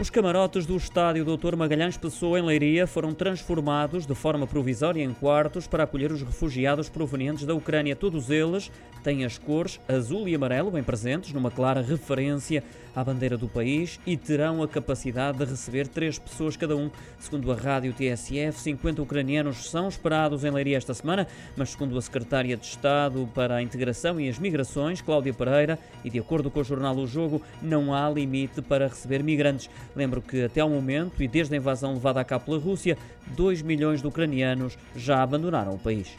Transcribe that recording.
Os camarotes do estádio Dr. Magalhães Pessoa em Leiria foram transformados de forma provisória em quartos para acolher os refugiados provenientes da Ucrânia. Todos eles têm as cores azul e amarelo bem presentes, numa clara referência à bandeira do país e terão a capacidade de receber três pessoas cada um. Segundo a rádio TSF, 50 ucranianos são esperados em Leiria esta semana, mas segundo a secretária de Estado para a Integração e as Migrações, Cláudia Pereira, e de acordo com o jornal O Jogo, não há limite para receber migrantes. Lembro que até ao momento e desde a invasão levada a cabo pela Rússia, 2 milhões de ucranianos já abandonaram o país.